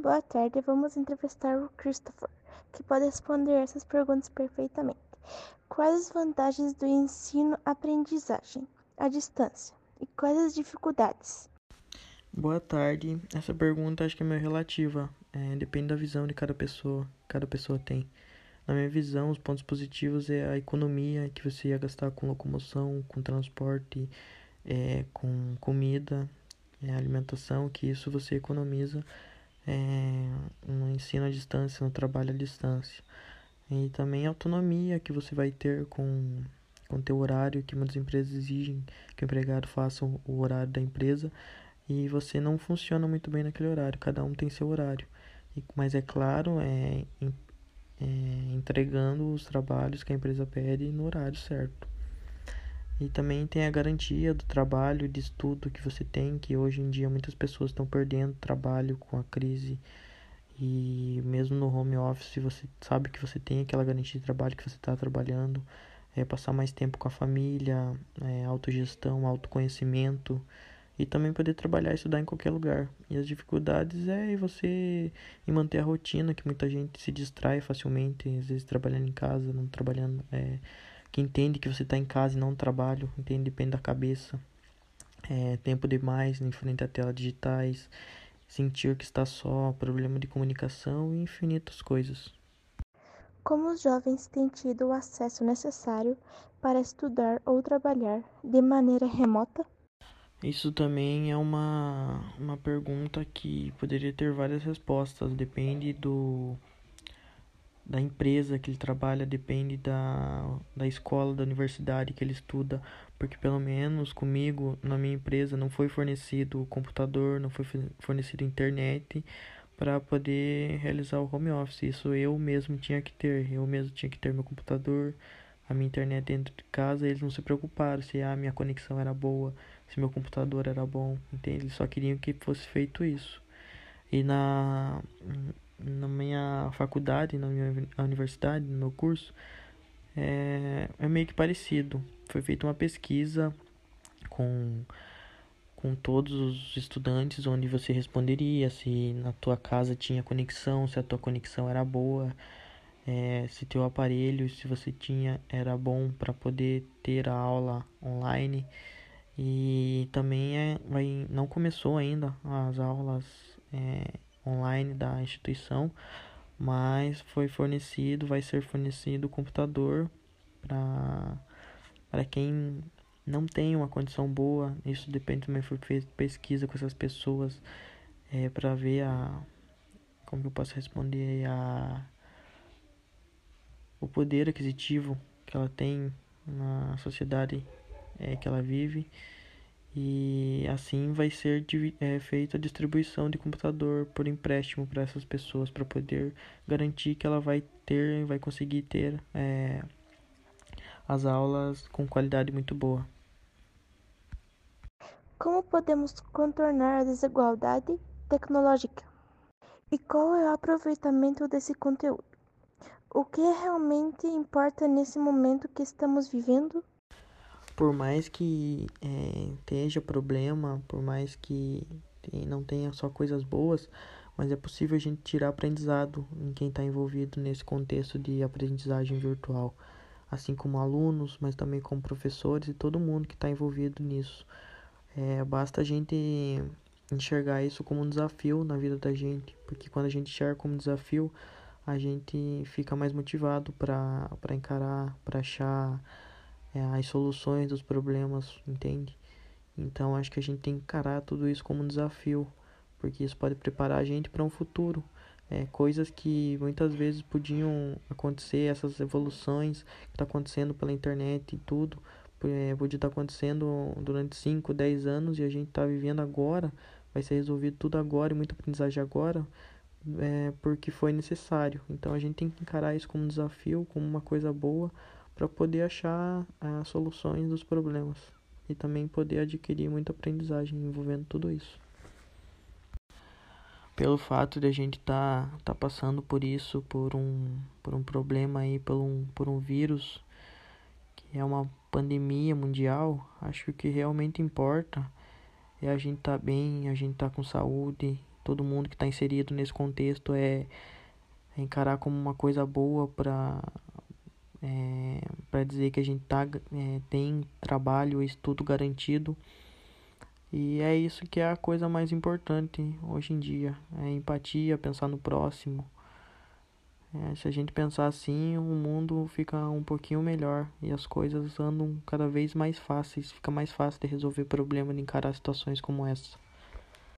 Boa tarde, vamos entrevistar o Christopher, que pode responder essas perguntas perfeitamente. Quais as vantagens do ensino-aprendizagem à distância e quais as dificuldades? Boa tarde. Essa pergunta acho que é meio relativa. É, depende da visão de cada pessoa. Cada pessoa tem. Na minha visão, os pontos positivos é a economia que você ia gastar com locomoção, com transporte, é, com comida, é, alimentação, que isso você economiza é, no ensino à distância, no trabalho à distância. E também a autonomia que você vai ter com com teu horário, que muitas empresas exigem que o empregado faça o horário da empresa e você não funciona muito bem naquele horário, cada um tem seu horário. E, mas é claro, é, é, entregando os trabalhos que a empresa pede no horário certo. E também tem a garantia do trabalho de estudo que você tem, que hoje em dia muitas pessoas estão perdendo trabalho com a crise. E mesmo no home office, você sabe que você tem aquela garantia de trabalho que você está trabalhando, é passar mais tempo com a família, é, autogestão, autoconhecimento e também poder trabalhar e estudar em qualquer lugar. E as dificuldades é você em manter a rotina, que muita gente se distrai facilmente, às vezes trabalhando em casa, não trabalhando, é, que entende que você está em casa e não no trabalho, entende, depende da cabeça. É, tempo demais em frente à tela digitais, sentir que está só, problema de comunicação e infinitas coisas. Como os jovens têm tido o acesso necessário para estudar ou trabalhar de maneira remota? Isso também é uma, uma pergunta que poderia ter várias respostas. Depende do da empresa que ele trabalha, depende da, da escola, da universidade que ele estuda, porque pelo menos comigo, na minha empresa, não foi fornecido computador, não foi fornecido internet para poder realizar o home office. Isso eu mesmo tinha que ter, eu mesmo tinha que ter meu computador, a minha internet dentro de casa, eles não se preocuparam se a minha conexão era boa, se meu computador era bom, entende? Eles só queriam que fosse feito isso. E na na minha faculdade, na minha universidade, no meu curso, é, é meio que parecido. Foi feita uma pesquisa com, com todos os estudantes, onde você responderia se na tua casa tinha conexão, se a tua conexão era boa, é, se teu aparelho, se você tinha, era bom para poder ter a aula online. E também é, vai, não começou ainda as aulas é, online da instituição, mas foi fornecido, vai ser fornecido computador para para quem não tem uma condição boa. Isso depende também foi feita pesquisa com essas pessoas é, para ver a como eu posso responder a o poder aquisitivo que ela tem na sociedade é, que ela vive e assim vai ser é, feita a distribuição de computador por empréstimo para essas pessoas para poder garantir que ela vai ter vai conseguir ter é, as aulas com qualidade muito boa. Como podemos contornar a desigualdade tecnológica? E qual é o aproveitamento desse conteúdo? O que realmente importa nesse momento que estamos vivendo por mais que é, esteja problema, por mais que não tenha só coisas boas, mas é possível a gente tirar aprendizado em quem está envolvido nesse contexto de aprendizagem virtual, assim como alunos, mas também como professores e todo mundo que está envolvido nisso. É, basta a gente enxergar isso como um desafio na vida da gente, porque quando a gente enxerga como desafio, a gente fica mais motivado para encarar, para achar é, as soluções dos problemas, entende? Então acho que a gente tem que encarar tudo isso como um desafio, porque isso pode preparar a gente para um futuro. É, coisas que muitas vezes podiam acontecer, essas evoluções que está acontecendo pela internet e tudo, é, podia estar tá acontecendo durante 5, 10 anos e a gente está vivendo agora, vai ser resolvido tudo agora e muita aprendizagem agora, é, porque foi necessário. Então a gente tem que encarar isso como um desafio, como uma coisa boa, para poder achar as eh, soluções dos problemas e também poder adquirir muita aprendizagem envolvendo tudo isso. Pelo fato de a gente estar tá, tá passando por isso, por um, por um problema aí, por um, por um vírus que é uma pandemia mundial, acho que o que realmente importa é a gente tá bem, a gente tá com saúde, todo mundo que está inserido nesse contexto é, é encarar como uma coisa boa para é, para dizer que a gente tá, é, tem trabalho, estudo garantido. E é isso que é a coisa mais importante hoje em dia: é empatia, pensar no próximo. É, se a gente pensar assim, o mundo fica um pouquinho melhor e as coisas andam cada vez mais fáceis. Fica mais fácil de resolver problemas, de encarar situações como essa.